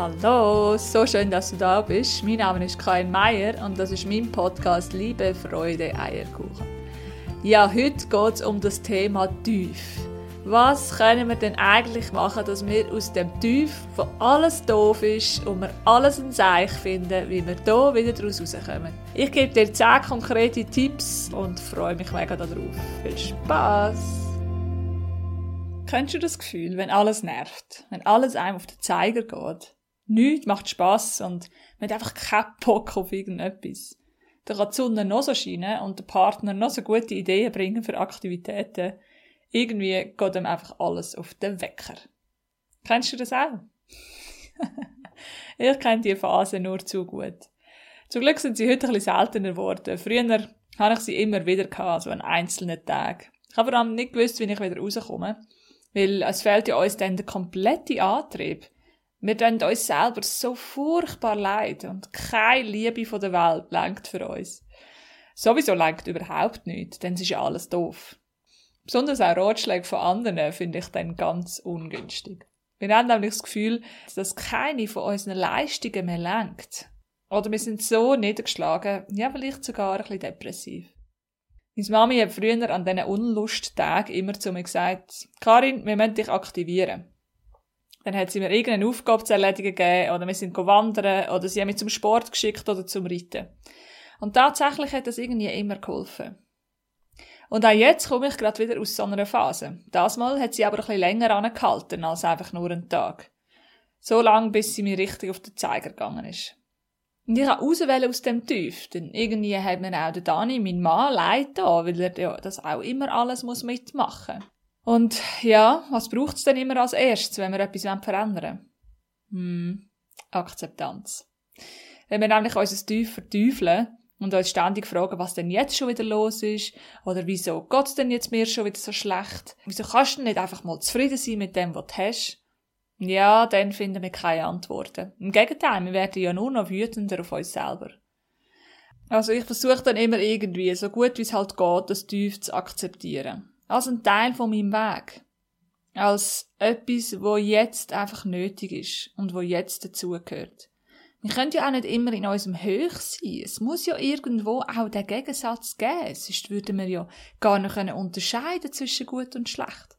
Hallo, so schön, dass du da bist. Mein Name ist Karin Meier und das ist mein Podcast Liebe, Freude, Eierkuchen. Ja, heute geht es um das Thema Tief. Was können wir denn eigentlich machen, dass wir aus dem Tief, wo alles doof ist und wir alles ein Seich finden, wie wir hier wieder daraus rauskommen? Ich gebe dir 10 konkrete Tipps und freue mich mega darauf. Viel Spaß! Kennst du das Gefühl, wenn alles nervt, wenn alles einem auf den Zeiger geht? Nichts macht Spass und man hat einfach keinen Bock auf irgendetwas. Da kann die Sonne noch so scheinen und der Partner noch so gute Ideen bringen für Aktivitäten. Irgendwie geht ihm einfach alles auf den Wecker. Kennst du das auch? ich kenne diese Phase nur zu gut. Zum Glück sind sie heute ein bisschen seltener geworden. Früher hatte ich sie immer wieder so an einzelnen Tagen. Ich habe vor allem nicht gewusst, wie ich wieder rauskomme. Weil es fehlt ja uns dann der komplette Antrieb. Wir tun uns selber so furchtbar leid und keine Liebe von der Welt lenkt für uns. Sowieso lenkt überhaupt nichts, denn es ist ja alles doof. Besonders auch Ratschläge von anderen finde ich dann ganz ungünstig. Wir haben nämlich das Gefühl, dass keine von unseren Leistungen mehr lenkt. Oder wir sind so niedergeschlagen, ja vielleicht sogar ein bisschen depressiv. Meine Mami hat früher an diesen Unlusttagen immer zu mir gesagt, Karin, wir müssen dich aktivieren. Dann hat sie mir irgendeine Aufgabe zu erledigen gegeben, oder wir sind wandern, oder sie haben mich zum Sport geschickt oder zum Reiten. Und tatsächlich hat das irgendwie immer geholfen. Und auch jetzt komme ich gerade wieder aus so einer Phase. Das Mal hat sie aber ein bisschen länger angehalten als einfach nur einen Tag. So lange, bis sie mir richtig auf den Zeiger gegangen ist. Und ich habe auswählen aus dem Tief, denn irgendwie hat mir auch der Dani, mein Mann, leid da, weil er ja das auch immer alles mitmachen muss. Und ja, was braucht es denn immer als erstes, wenn wir etwas verändern wollen? Hm, Akzeptanz. Wenn wir nämlich unser Tief verteufeln und uns ständig fragen, was denn jetzt schon wieder los ist, oder wieso geht's denn jetzt mir schon wieder so schlecht, wieso kannst du nicht einfach mal zufrieden sein mit dem, was du hast, ja, dann finden wir keine Antworten. Im Gegenteil, wir werden ja nur noch wütender auf uns selber. Also ich versuche dann immer irgendwie, so gut wie es halt geht, das Tief zu akzeptieren als ein Teil von meinem Weg. Als etwas, wo jetzt einfach nötig ist und wo jetzt dazugehört. Wir können ja auch nicht immer in unserem Höch sein. Es muss ja irgendwo auch den Gegensatz geben. Sonst würden wir ja gar nicht unterscheiden zwischen gut und schlecht.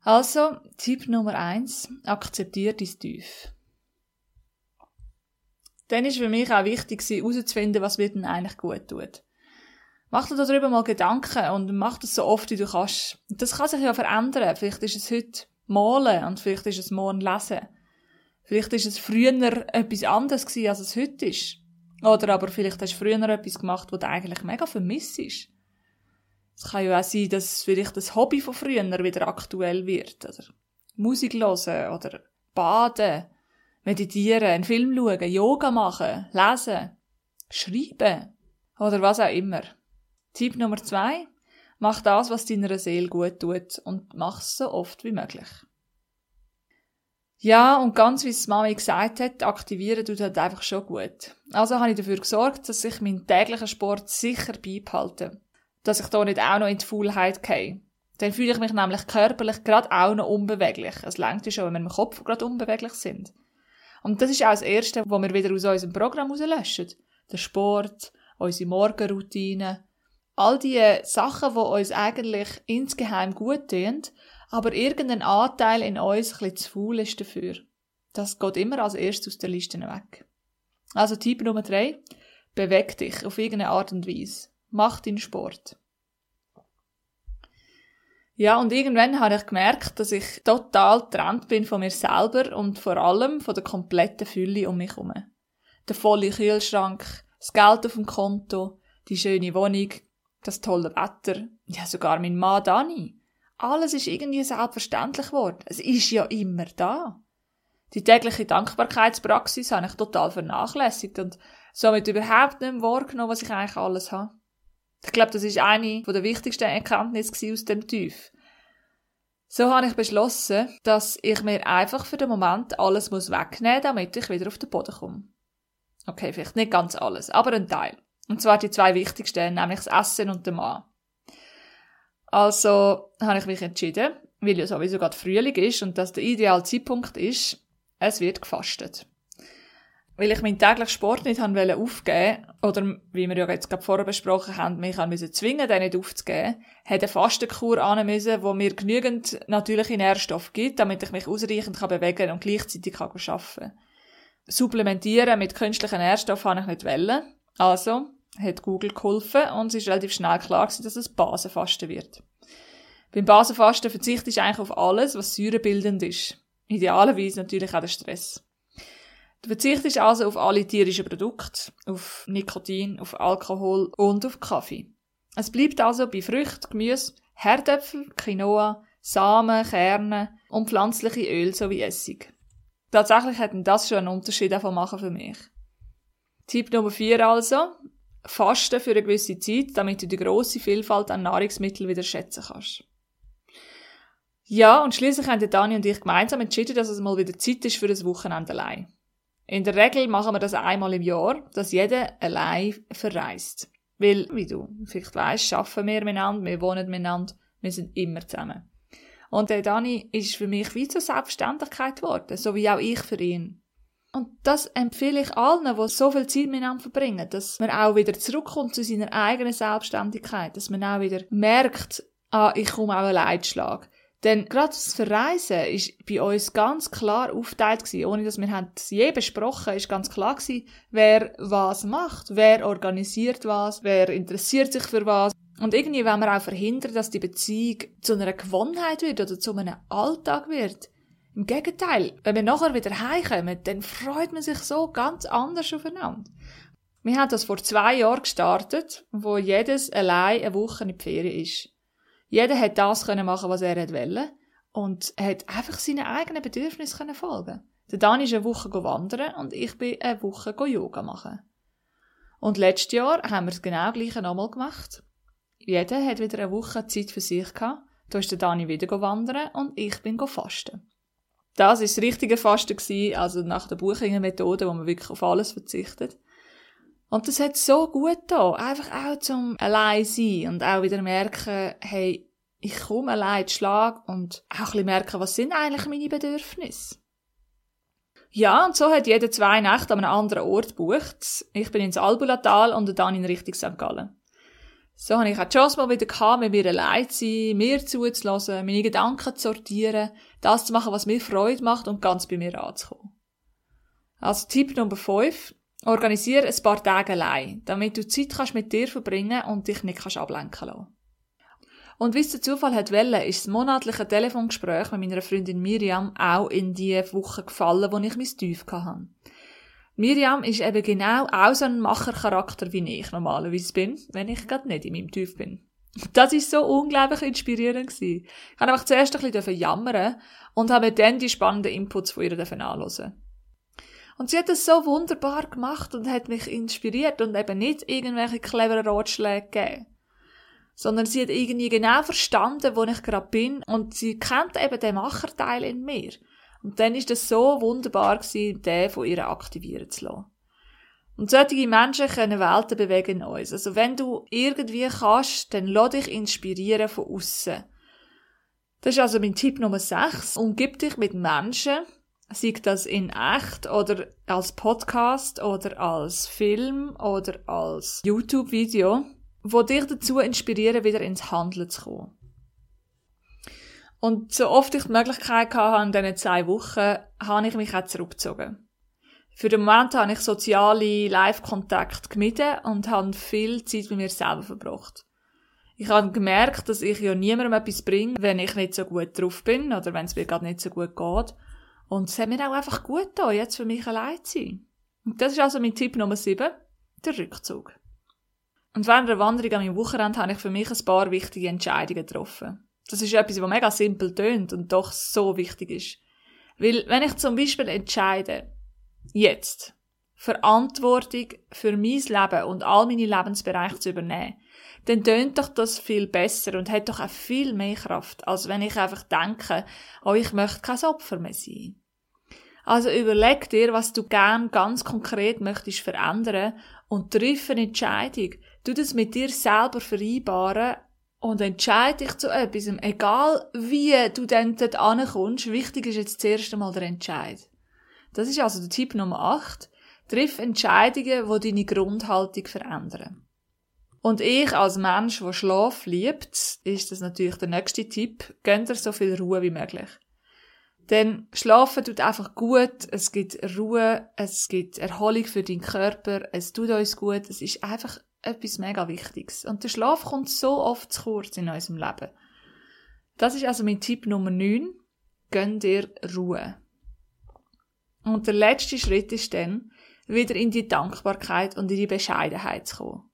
Also, Tipp Nummer eins: Akzeptiere dein Tief. Dann ist für mich auch wichtig, herauszufinden, was mir denn eigentlich gut tut. Mach dir darüber mal Gedanken und mach das so oft, wie du kannst. Das kann sich ja verändern. Vielleicht ist es heute malen und vielleicht ist es morgen lesen. Vielleicht ist es früher etwas anderes gewesen, als es heute ist. Oder aber vielleicht hast du früher etwas gemacht, was du eigentlich mega vermisst. Es kann ja auch sein, dass vielleicht das Hobby von früher wieder aktuell wird. Oder Musik hören oder baden, meditieren, einen Film schauen, Yoga machen, lesen, schreiben oder was auch immer. Tipp Nummer zwei. Mach das, was deiner Seele gut tut und mach es so oft wie möglich. Ja, und ganz wie es Mami gesagt hat, aktivieren tut halt einfach schon gut. Also habe ich dafür gesorgt, dass ich meinen täglichen Sport sicher beibehalte. Dass ich da nicht auch noch in die Faulheit gehe. Dann fühle ich mich nämlich körperlich gerade auch noch unbeweglich. Es längt ja schon, wenn wir im Kopf gerade unbeweglich sind. Und das ist auch das Erste, was wir wieder aus unserem Programm rauslöschen. Der Sport, unsere Morgenroutine, all die Sachen, die uns eigentlich insgeheim gut tun, aber irgendein Anteil in uns ein bisschen zu faul ist dafür. Das geht immer als erstes aus der Liste weg. Also Tipp Nummer drei. Beweg dich auf irgendeine Art und Weise. Mach deinen Sport. Ja, und irgendwann habe ich gemerkt, dass ich total getrennt bin von mir selber und vor allem von der kompletten Fülle um mich herum. Der volle Kühlschrank, das Geld auf dem Konto, die schöne Wohnung, das tolle Wetter, ja sogar mein Mann Dani. Alles ist irgendwie selbstverständlich geworden. Es ist ja immer da. Die tägliche Dankbarkeitspraxis habe ich total vernachlässigt und somit überhaupt nicht mehr wahrgenommen, was ich eigentlich alles habe. Ich glaube, das ist eine der wichtigsten Erkenntnisse aus dem Tief. So habe ich beschlossen, dass ich mir einfach für den Moment alles wegnehmen muss, damit ich wieder auf den Boden komme. Okay, vielleicht nicht ganz alles, aber ein Teil. Und zwar die zwei wichtigsten, nämlich das Essen und der Mann. Also habe ich mich entschieden, weil ja sowieso gerade Frühling ist und das der ideale Zeitpunkt ist, es wird gefastet. Weil ich meinen täglichen Sport nicht wollte aufgeben, oder wie wir ja jetzt gerade vorher besprochen haben, mich an zwingen, den nicht aufzugeben, hat eine Fastenkur an müssen, wo mir genügend natürliche Nährstoffe gibt, damit ich mich ausreichend kann bewegen und gleichzeitig kann arbeiten kann. Supplementieren mit künstlichen Nährstoffen habe ich nicht wollen. Also hat Google geholfen und es ist relativ schnell klar gewesen, dass es Basenfasten wird. Beim Basenfasten verzichte ich eigentlich auf alles, was säurebildend ist. Idealerweise natürlich auch der Stress. Du verzichtest also auf alle tierischen Produkte, auf Nikotin, auf Alkohol und auf Kaffee. Es bleibt also bei Früchten, Gemüse, Herdöpfel, Quinoa, Samen, Kerne und pflanzliche Öl sowie Essig. Tatsächlich hätten das schon einen Unterschied davon machen für mich. Tipp Nummer 4 also. Fasten für eine gewisse Zeit, damit du die grosse Vielfalt an Nahrungsmitteln wieder schätzen kannst. Ja, und schließlich haben Dani und ich gemeinsam entschieden, dass es mal wieder Zeit ist für das Wochenende allein. In der Regel machen wir das einmal im Jahr, dass jeder allein verreist. Weil, wie du vielleicht weißt, arbeiten wir miteinander, wir wohnen miteinander, wir sind immer zusammen. Und der Dani ist für mich wie zur Selbstständigkeit geworden, so wie auch ich für ihn. Und das empfehle ich allen, die so viel Zeit miteinander verbringen, dass man auch wieder zurückkommt zu seiner eigenen Selbstständigkeit, dass man auch wieder merkt, ah, ich komme auch allein Schlag. Denn gerade das Verreisen ist bei uns ganz klar aufgeteilt gewesen. Ohne dass wir es je besprochen ist ganz klar gewesen, wer was macht, wer organisiert was, wer interessiert sich für was. Und irgendwie wollen wir auch verhindern, dass die Beziehung zu einer Gewohnheit wird oder zu einem Alltag wird. Im Gegenteil, wenn wir nachher wieder heimkommen, dann freut man sich so ganz anders aufeinander. Wir haben das vor zwei Jahren gestartet, wo jedes allein eine Woche in die Ferien ist. Jeder hat das können machen, was er wollte. Und hat einfach seinen eigenen Bedürfnissen können folgen. Der Dan ist eine Woche wandern und ich bin eine Woche Yoga machen. Und letztes Jahr haben wir das genau gleiche nochmal gemacht. Jeder hat wieder eine Woche Zeit für sich gehabt. Da ist der Dani wieder wandern und ich bin fasten. Das ist das richtige Fasten gewesen, also nach der Buchinger Methode, wo man wirklich auf alles verzichtet. Und das hat so gut da, einfach auch zum allein sein und auch wieder merken, hey, ich komme allein zu Schlag und auch ein bisschen merken, was sind eigentlich meine Bedürfnisse. Ja, und so hat jeder zwei Nächte an einem anderen Ort gebucht. Ich bin ins Albulatal und dann in Richtung St. Gallen. So habe ich auch die Chance mal wieder gehabt, mit mir allein zu sein, mir zuzulassen, meine Gedanken zu sortieren, das zu machen, was mir Freude macht und ganz bei mir anzukommen. Also Tipp Nummer 5. Organisiere ein paar Tage allein, damit du Zeit kannst mit dir verbringen und dich nicht kannst ablenken lassen. Und wie es der Zufall hat wollen, ist das monatliche Telefongespräch mit meiner Freundin Miriam auch in die Woche gefallen, wo ich mein Tief hatte. Miriam ist eben genau auch so ein Machercharakter, wie ich normalerweise bin, wenn ich gerade nicht in meinem Tief bin. Das ist so unglaublich inspirierend gewesen. Ich habe einfach zuerst ein bisschen jammern und habe dann die spannenden Inputs von ihr anhören. Und sie hat es so wunderbar gemacht und hat mich inspiriert und eben nicht irgendwelche cleveren Ratschläge gegeben. Sondern sie hat irgendwie genau verstanden, wo ich gerade bin und sie kennt eben den Macherteil in mir. Und dann ist es so wunderbar gewesen, den von ihr aktivieren zu lassen. Und solche Menschen können Welten bewegen in uns. Also wenn du irgendwie kannst, dann lass dich inspirieren von außen. Das ist also mein Tipp Nummer 6. Umgib dich mit Menschen, sei das in echt oder als Podcast oder als Film oder als YouTube-Video, wo dich dazu inspirieren, wieder ins Handeln zu kommen. Und so oft ich die Möglichkeit hatte, in diesen zwei Wochen, habe ich mich auch zurückgezogen. Für den Moment habe ich soziale Live-Kontakt gemieden und habe viel Zeit mit mir selber verbracht. Ich habe gemerkt, dass ich ja niemandem etwas bringe, wenn ich nicht so gut drauf bin oder wenn es mir gerade nicht so gut geht. Und es hat mir auch einfach gut getan, jetzt für mich allein zu sein. Und das ist also mein Tipp Nummer 7, der Rückzug. Und während der Wanderung an meinem Wochenende habe ich für mich ein paar wichtige Entscheidungen getroffen. Das ist etwas, was mega simpel tönt und doch so wichtig ist. Weil, wenn ich zum Beispiel entscheide, jetzt, Verantwortung für mein Leben und all meine Lebensbereiche zu übernehmen, dann tönt doch das viel besser und hat doch auch viel mehr Kraft, als wenn ich einfach denke, oh, ich möchte kein Opfer mehr sein. Also überleg dir, was du gern ganz konkret möchtest verändern und triff eine Entscheidung. Du das mit dir selber vereinbaren und entscheide dich zu etwas, egal wie du dann dort ankommst. Wichtig ist jetzt zuerst einmal der Entscheid. Das ist also der Tipp Nummer 8. Triff Entscheidungen, die deine Grundhaltung verändern. Und ich als Mensch, der Schlaf liebt, ist das natürlich der nächste Tipp. Gönnt dir so viel Ruhe wie möglich. Denn Schlafen tut einfach gut, es gibt Ruhe, es gibt Erholung für deinen Körper, es tut uns gut, es ist einfach etwas mega Wichtiges. Und der Schlaf kommt so oft zu kurz in unserem Leben. Das ist also mein Tipp Nummer 9. Gönn dir Ruhe. Und der letzte Schritt ist dann, wieder in die Dankbarkeit und in die Bescheidenheit zu kommen.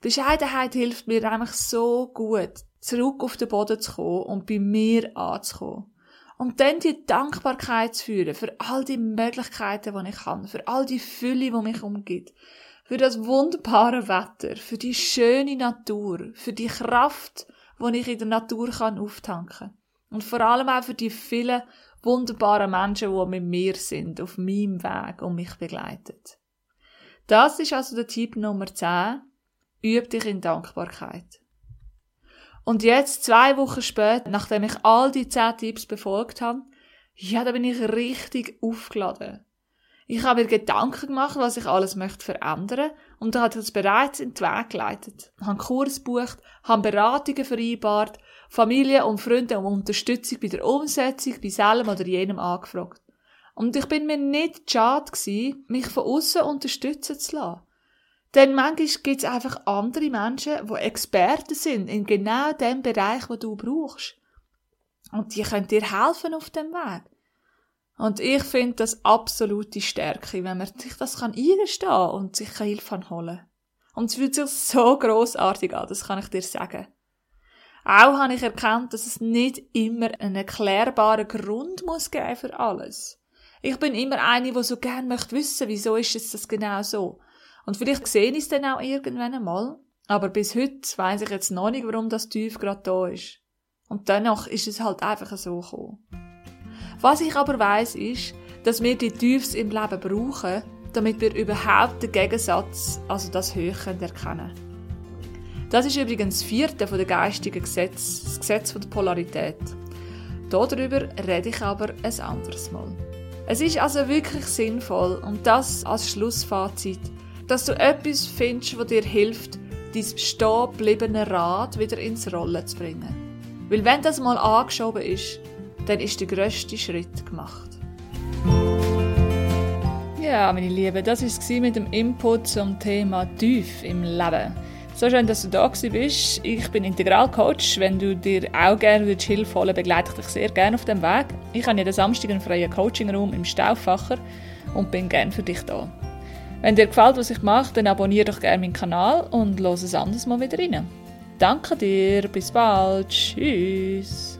Bescheidenheit hilft mir einfach so gut, zurück auf den Boden zu kommen und bei mir anzukommen. Und dann die Dankbarkeit zu führen für all die Möglichkeiten, die ich habe, für all die Fülle, die mich umgibt, für das wunderbare Wetter, für die schöne Natur, für die Kraft, die ich in der Natur kann auftanken Und vor allem auch für die vielen wunderbaren Menschen, die mit mir sind, auf meinem Weg und mich begleiten. Das ist also der Tipp Nummer 10. Üb dich in Dankbarkeit. Und jetzt, zwei Wochen später, nachdem ich all die 10 Tipps befolgt habe, ja, da bin ich richtig aufgeladen. Ich habe mir Gedanken gemacht, was ich alles möchte verändern und da hat es bereits in den Weg geleitet. Habe Kurs gebucht, habe Beratungen vereinbart, Familie und Freunde um Unterstützung bei der Umsetzung bei selben oder jenem angefragt. Und ich bin mir nicht schade gewesen, mich von außen unterstützen zu lassen. Denn manchmal gibt es einfach andere Menschen, die Experten sind in genau dem Bereich, wo du brauchst. Und die können dir helfen auf dem Weg. Und ich finde das absolute Stärke, wenn man sich das kann eingestehen und sich Hilfe holen kann. Und es fühlt sich so großartig an, das kann ich dir sagen. Auch habe ich erkannt, dass es nicht immer einen erklärbaren Grund muss geben für alles. Ich bin immer eine, die so gern möchte wissen, wieso ist es das genau so. Und vielleicht sehe ich es dann auch irgendwann einmal. Aber bis heute weiß ich jetzt noch nicht, warum das Tief gerade da ist. Und dennoch ist es halt einfach so gekommen. Was ich aber weiß ist, dass wir die Tiefs im Leben brauchen, damit wir überhaupt den Gegensatz, also das Höhe erkennen. Das ist übrigens das vierte von den geistigen Gesetz, das Gesetz von der Polarität. Darüber rede ich aber ein anderes Mal. Es ist also wirklich sinnvoll und das als Schlussfazit, dass du etwas findest, was dir hilft, dein stehen Rad wieder ins Rollen zu bringen. Weil wenn das mal angeschoben ist, dann ist der grösste Schritt gemacht. Ja, meine Lieben, das war es mit dem Input zum Thema Tief im Leben. So schön, dass du da bist. Ich bin Integralcoach. Wenn du dir auch gerne Hilfe holen begleite ich dich sehr gerne auf dem Weg. Ich habe jeden Samstag einen freien Coachingraum im Stauffacher und bin gerne für dich da. Wenn dir gefällt, was ich mache, dann abonniere doch gerne meinen Kanal und los es anders mal wieder rein. Danke dir, bis bald, tschüss.